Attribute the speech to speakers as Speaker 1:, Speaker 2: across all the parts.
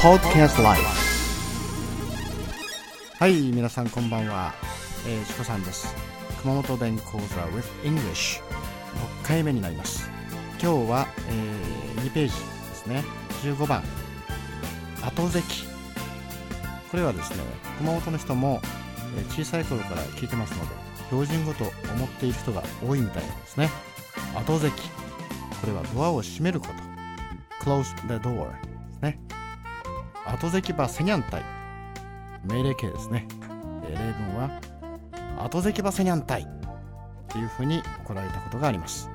Speaker 1: Podcast Life はい皆さんこんばんは、えー、チコさんです。熊本弁講座 with English 6回目になります。今日は、えー、2ページですね。15番。後関これはですね熊本の人も、えー、小さい頃から聞いてますので標準語と思っている人が多いみたいなんですね。後関これはドアを閉めること。Close the door ですね。後関場セニャンタイ命令形ですね、えー、例文は後関場セニャンタイっていうふうに怒られたことがあります。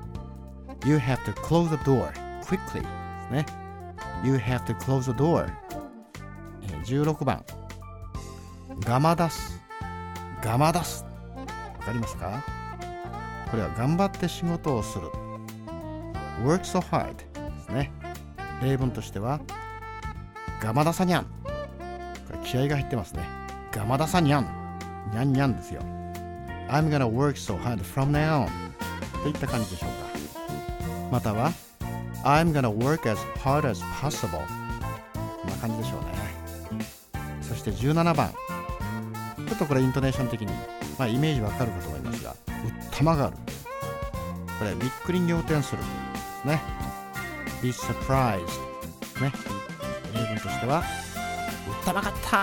Speaker 1: You have to close the door quickly ですね。You have to close the door 16番。ガマ出す。ガマ出す。わかりますか？これは頑張って仕事をする。Work so hard ですね。例文としてはガマダサニャン。これ気合が入ってますね。ガマダサニャン。ニャンニャンですよ。I'm gonna work so hard from now on といった感じでしょうか。または I'm gonna work as hard as possible こんな感じでしょうね。そして17番。ちょっとこれイントネーション的に、まあ、イメージわかるかと思いますがうったまがる。これびっくり仰天する。ね。Be surprised ね。例文としてはうったまかった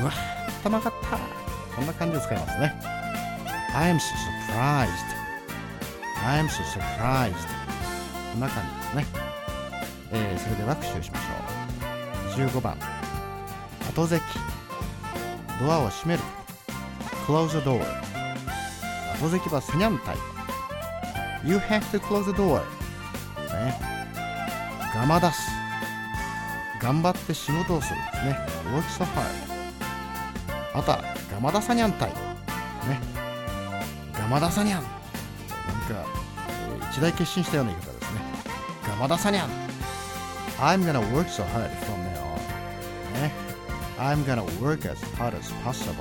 Speaker 1: うわうったまかったこんな感じで使いますね I am so surprised I am so surprised こんな感じですね、えー、それでは復習しましょう15番後席ドアを閉める close the door 後席はセニャンタイ You have to close the door ねガマ出す頑張って仕事をするね。work so hard またガマダサニャンタイね。ガマダサニャン。なんか、一大決心したような言い方ですね。ガマダサニャン。I'm gonna work so hard from now on ね。I'm gonna work as hard as possible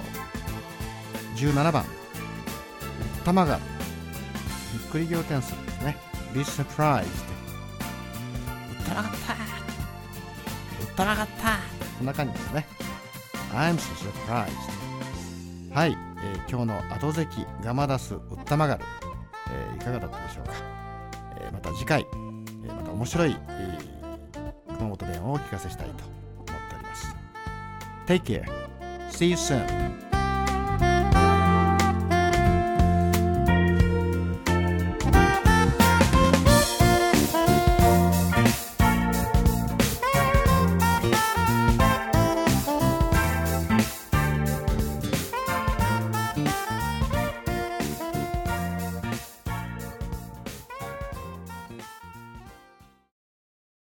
Speaker 1: 17番。玉がびっくり仰天するですね。Be surprised うったなかった。うった。なかったこんな感じですね。I'm so surprised. はい、えー、今日の後関ガマダスウッタマガル、えー、いかがだったでしょうか、えー、また次回、えー、また面白い、えー、熊本弁をお聞かせしたいと思っております。Take care. See you soon.